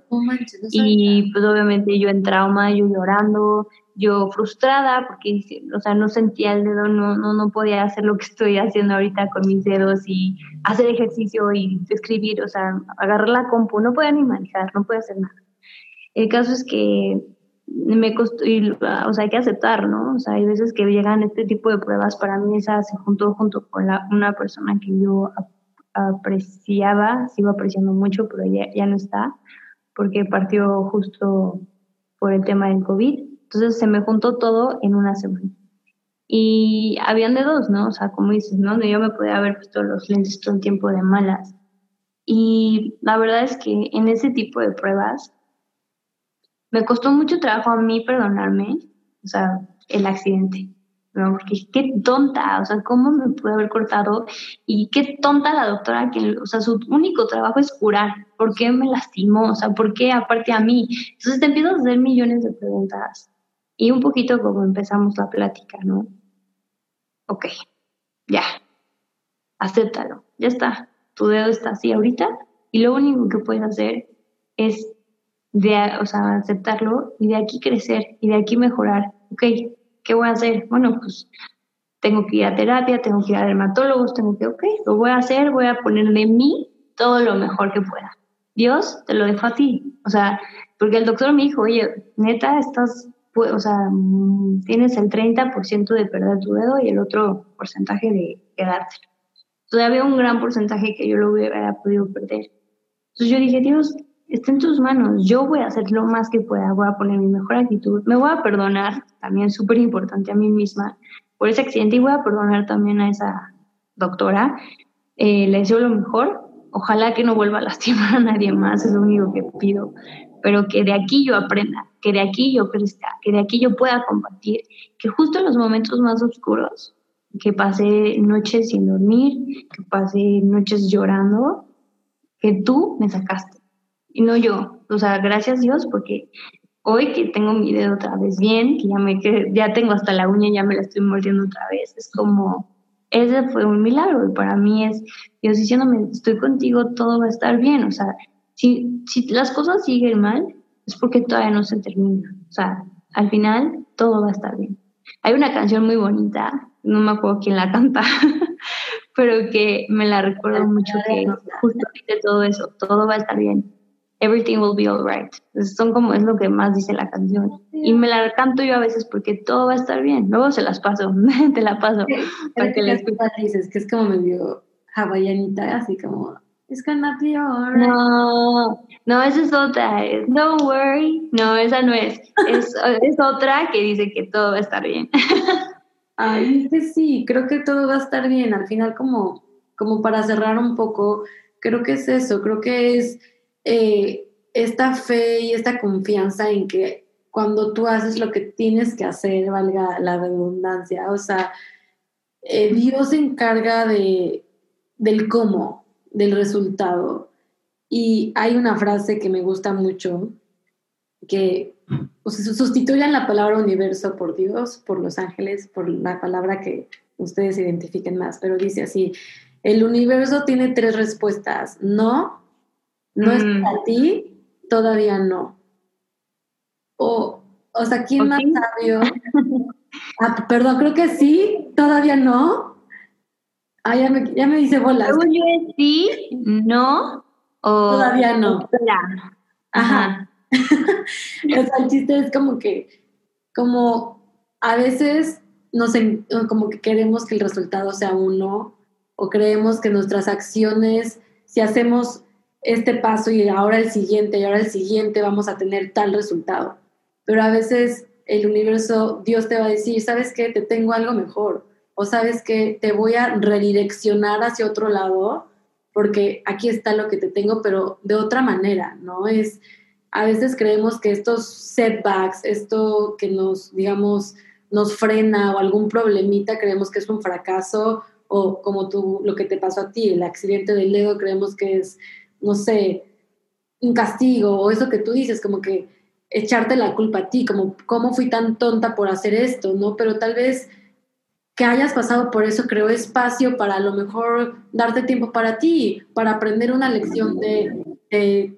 y pues obviamente yo en trauma, yo llorando, yo frustrada porque, o sea, no sentía el dedo, no, no, no podía hacer lo que estoy haciendo ahorita con mis dedos y hacer ejercicio y escribir, o sea, agarrar la compu, no podía ni manejar, no podía hacer nada. El caso es que me costó, o sea, hay que aceptar, ¿no? O sea, hay veces que llegan este tipo de pruebas, para mí esa se juntó junto con la, una persona que yo apreciaba, sigo apreciando mucho, pero ya, ya no está, porque partió justo por el tema del COVID. Entonces se me juntó todo en una semana. Y habían de dos, ¿no? O sea, como dices, ¿no? Yo me podía haber puesto los lentes todo el tiempo de malas. Y la verdad es que en ese tipo de pruebas me costó mucho trabajo a mí perdonarme, o sea, el accidente, ¿no? Porque qué tonta, o sea, ¿cómo me pude haber cortado? Y qué tonta la doctora que, o sea, su único trabajo es curar. ¿Por qué me lastimó? O sea, ¿por qué aparte a mí? Entonces te empiezo a hacer millones de preguntas. Y un poquito como empezamos la plática, ¿no? Ok, ya, acéptalo, ya está. Tu dedo está así ahorita y lo único que puedes hacer es de, o sea, aceptarlo y de aquí crecer y de aquí mejorar. Ok, ¿qué voy a hacer? Bueno, pues tengo que ir a terapia, tengo que ir a dermatólogos, tengo que, ok, lo voy a hacer, voy a poner de mí todo lo mejor que pueda. Dios, te lo dejo a ti. O sea, porque el doctor me dijo, oye, neta, estás, o sea, tienes el 30% de perder tu dedo y el otro porcentaje de quedártelo. Todavía un gran porcentaje que yo lo hubiera podido perder. Entonces yo dije, Dios, está en tus manos. Yo voy a hacer lo más que pueda, voy a poner mi mejor actitud, me voy a perdonar, también súper importante a mí misma, por ese accidente y voy a perdonar también a esa doctora. Eh, le deseo lo mejor. Ojalá que no vuelva a lastimar a nadie más, es lo único que pido. Pero que de aquí yo aprenda, que de aquí yo crezca, que de aquí yo pueda compartir, que justo en los momentos más oscuros, que pasé noches sin dormir, que pasé noches llorando, que tú me sacaste y no yo. O sea, gracias Dios porque hoy que tengo mi dedo otra vez bien, que ya me que ya tengo hasta la uña, ya me la estoy mordiendo otra vez, es como ese fue un milagro y para mí es Dios diciéndome, estoy contigo, todo va a estar bien, o sea, si, si las cosas siguen mal, es porque todavía no se termina, o sea, al final todo va a estar bien. Hay una canción muy bonita, no me acuerdo quién la canta, [laughs] pero que me la recuerdo mucho que justo dice todo eso, todo va a estar bien everything will be alright. Son como es lo que más dice la canción. Y me la canto yo a veces porque todo va a estar bien. Luego se las paso, [laughs] te la paso. para que les dices que es como medio hawaianita, así como it's gonna be alright. No, no, esa es otra. Don't worry. No, esa no es. Es, [laughs] es otra que dice que todo va a estar bien. [laughs] Ay, sí, creo que todo va a estar bien. Al final, como, como para cerrar un poco, creo que es eso. Creo que es eh, esta fe y esta confianza en que cuando tú haces lo que tienes que hacer, valga la redundancia, o sea, eh, Dios se encarga de, del cómo, del resultado. Y hay una frase que me gusta mucho, que o sea, sustituyan la palabra universo por Dios, por los ángeles, por la palabra que ustedes identifiquen más, pero dice así, el universo tiene tres respuestas, no, no es mm. para ti, todavía no. O, o sea, ¿quién más sabio? Ah, perdón, creo que sí, todavía no. Ah, ya me, ya me dice bolas. yo sí, no, o todavía no. Ajá. [laughs] o sea, el chiste es como que, como a veces nos, como que queremos que el resultado sea uno, o creemos que nuestras acciones, si hacemos este paso y ahora el siguiente y ahora el siguiente vamos a tener tal resultado. Pero a veces el universo, Dios te va a decir, ¿sabes qué? Te tengo algo mejor. O sabes que te voy a redireccionar hacia otro lado porque aquí está lo que te tengo, pero de otra manera, ¿no? Es, a veces creemos que estos setbacks, esto que nos, digamos, nos frena o algún problemita, creemos que es un fracaso o como tú, lo que te pasó a ti, el accidente del dedo, creemos que es, no sé, un castigo, o eso que tú dices, como que echarte la culpa a ti, como cómo fui tan tonta por hacer esto, ¿no? Pero tal vez que hayas pasado por eso creó espacio para a lo mejor darte tiempo para ti, para aprender una lección de,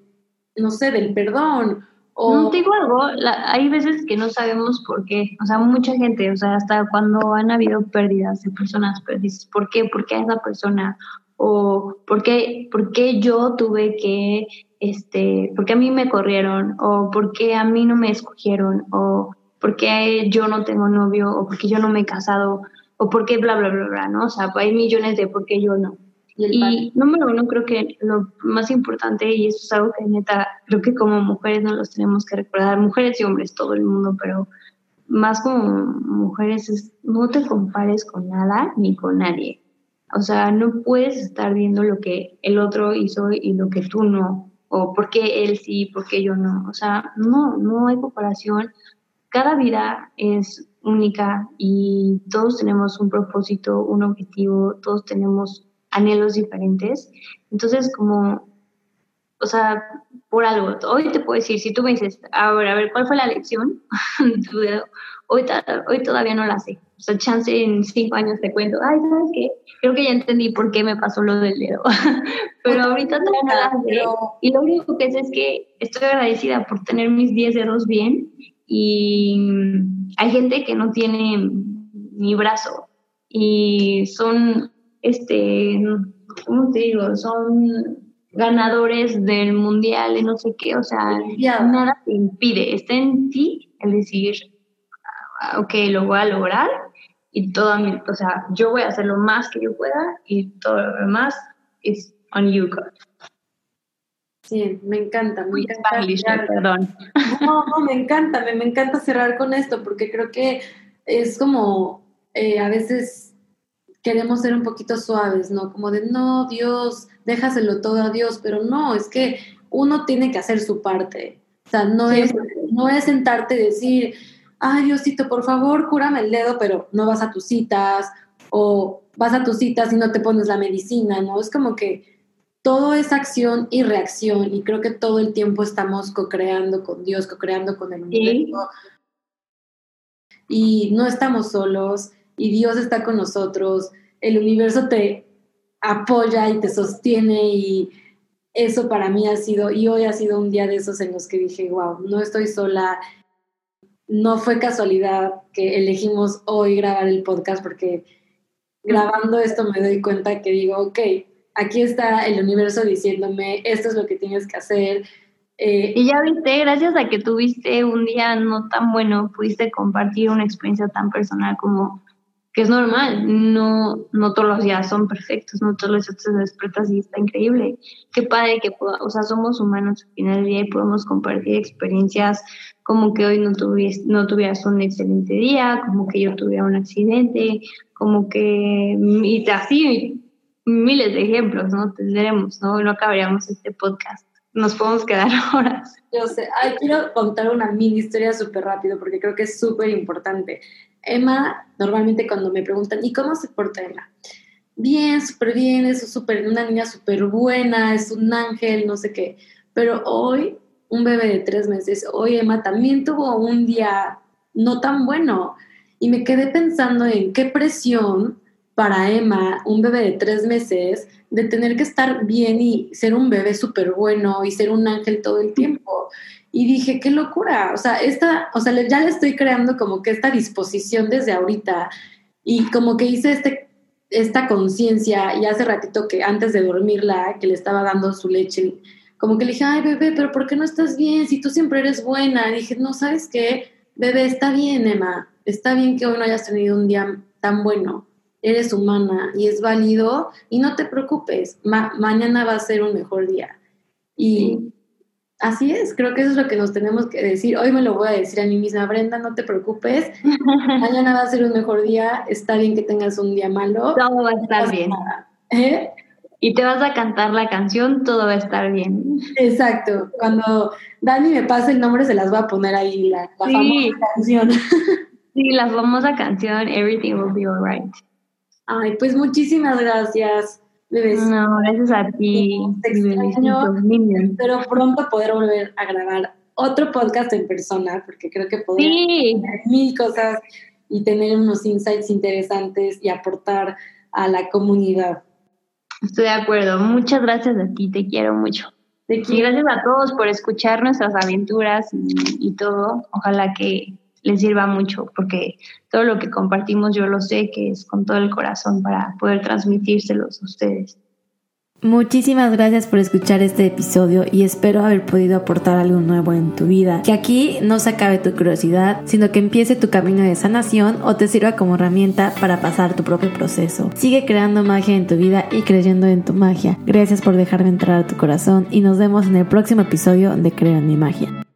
no sé, del perdón. O... No te digo algo, hay veces que no sabemos por qué, o sea, mucha gente, o sea, hasta cuando han habido pérdidas de personas, pero dices, ¿por qué? ¿Por qué a esa persona? O ¿por qué, por qué yo tuve que este, ¿por qué a mí me corrieron? ¿O por qué a mí no me escogieron? ¿O por qué yo no tengo novio? ¿O por qué yo no me he casado? ¿O por qué bla, bla, bla, bla? ¿no? O sea, hay millones de por qué yo no. Y, número uno, creo que lo más importante, y eso es algo que neta, creo que como mujeres no los tenemos que recordar, mujeres y hombres, todo el mundo, pero más como mujeres es no te compares con nada ni con nadie. O sea, no puedes estar viendo lo que el otro hizo y lo que tú no o por qué él sí, por qué yo no. O sea, no, no hay comparación. Cada vida es única y todos tenemos un propósito, un objetivo, todos tenemos anhelos diferentes. Entonces, como, o sea, por algo, hoy te puedo decir, si tú me dices, a ver, a ver, ¿cuál fue la lección? [laughs] hoy, hoy todavía no la sé. O sea, chance en cinco años te cuento, ay, ¿sabes qué? Creo que ya entendí por qué me pasó lo del dedo. [laughs] Pero ahorita todavía no la sé. Y lo único que sé es que estoy agradecida por tener mis 10 dedos bien. Y hay gente que no tiene mi brazo. Y son, este, ¿cómo te digo? Son ganadores del mundial y no sé qué. O sea, nada te impide. Está en ti el decir, ah, ok, lo voy a lograr y todo mi, o sea, yo voy a hacer lo más que yo pueda y todo lo demás es on you, God. Sí, me encanta, me encanta. perdón. No, no, me encanta, me, me, encanta cerrar con esto porque creo que es como eh, a veces queremos ser un poquito suaves, ¿no? Como de, no, Dios, déjaselo todo a Dios, pero no, es que uno tiene que hacer su parte. O sea, no, es, no es sentarte y decir, ay Diosito, por favor, cúrame el dedo, pero no vas a tus citas, o vas a tus citas y no te pones la medicina, ¿no? Es como que todo es acción y reacción, y creo que todo el tiempo estamos co-creando con Dios, co-creando con el universo. Y no estamos solos, y Dios está con nosotros, el universo te apoya y te sostiene y eso para mí ha sido, y hoy ha sido un día de esos en los que dije, wow, no estoy sola, no fue casualidad que elegimos hoy grabar el podcast porque grabando esto me doy cuenta que digo, ok, aquí está el universo diciéndome, esto es lo que tienes que hacer. Eh, y ya viste, gracias a que tuviste un día no tan bueno, pudiste compartir una experiencia tan personal como que es normal, no, no todos los días son perfectos, no todos los días te despiertas y está increíble. Qué padre que, o sea, somos humanos al final del día y podemos compartir experiencias como que hoy no, tuvies, no tuvieras un excelente día, como que yo tuviera un accidente, como que, y así miles de ejemplos, ¿no? Tendremos, ¿no? No acabaríamos este podcast. Nos podemos quedar [laughs] horas. Yo sé, Ay, quiero contar una mini historia súper rápido porque creo que es súper importante. Emma, normalmente cuando me preguntan, ¿y cómo se porta Emma? Bien, súper bien, es súper, una niña súper buena, es un ángel, no sé qué. Pero hoy, un bebé de tres meses, hoy Emma también tuvo un día no tan bueno. Y me quedé pensando en qué presión para Emma, un bebé de tres meses, de tener que estar bien y ser un bebé súper bueno y ser un ángel todo el tiempo. Y dije, qué locura, o sea, esta, o sea, ya le estoy creando como que esta disposición desde ahorita y como que hice este, esta conciencia y hace ratito que antes de dormirla, que le estaba dando su leche, como que le dije, ay bebé, pero ¿por qué no estás bien si tú siempre eres buena? Y dije, no, ¿sabes qué? Bebé, está bien, Emma, está bien que hoy no hayas tenido un día tan bueno, eres humana y es válido y no te preocupes, mañana va a ser un mejor día. Y Así es, creo que eso es lo que nos tenemos que decir. Hoy me lo voy a decir a mí misma, Brenda, no te preocupes. [laughs] Mañana va a ser un mejor día. Está bien que tengas un día malo. Todo va a estar bien. ¿Eh? Y te vas a cantar la canción, todo va a estar bien. Exacto. Cuando Dani me pase el nombre, se las voy a poner ahí, la, famosa canción. [laughs] sí, la famosa canción Everything Will Be Alright. Ay, pues muchísimas gracias. No, gracias a ti. Te extraño. Espero pronto poder volver a grabar otro podcast en persona, porque creo que podemos sí. mil cosas y tener unos insights interesantes y aportar a la comunidad. Estoy de acuerdo. Muchas gracias a ti, te quiero mucho. Y gracias a todos por escuchar nuestras aventuras y, y todo. Ojalá que les sirva mucho, porque todo lo que compartimos yo lo sé que es con todo el corazón para poder transmitírselos a ustedes. Muchísimas gracias por escuchar este episodio y espero haber podido aportar algo nuevo en tu vida. Que aquí no se acabe tu curiosidad, sino que empiece tu camino de sanación o te sirva como herramienta para pasar tu propio proceso. Sigue creando magia en tu vida y creyendo en tu magia. Gracias por dejarme entrar a tu corazón y nos vemos en el próximo episodio de Creo en mi magia.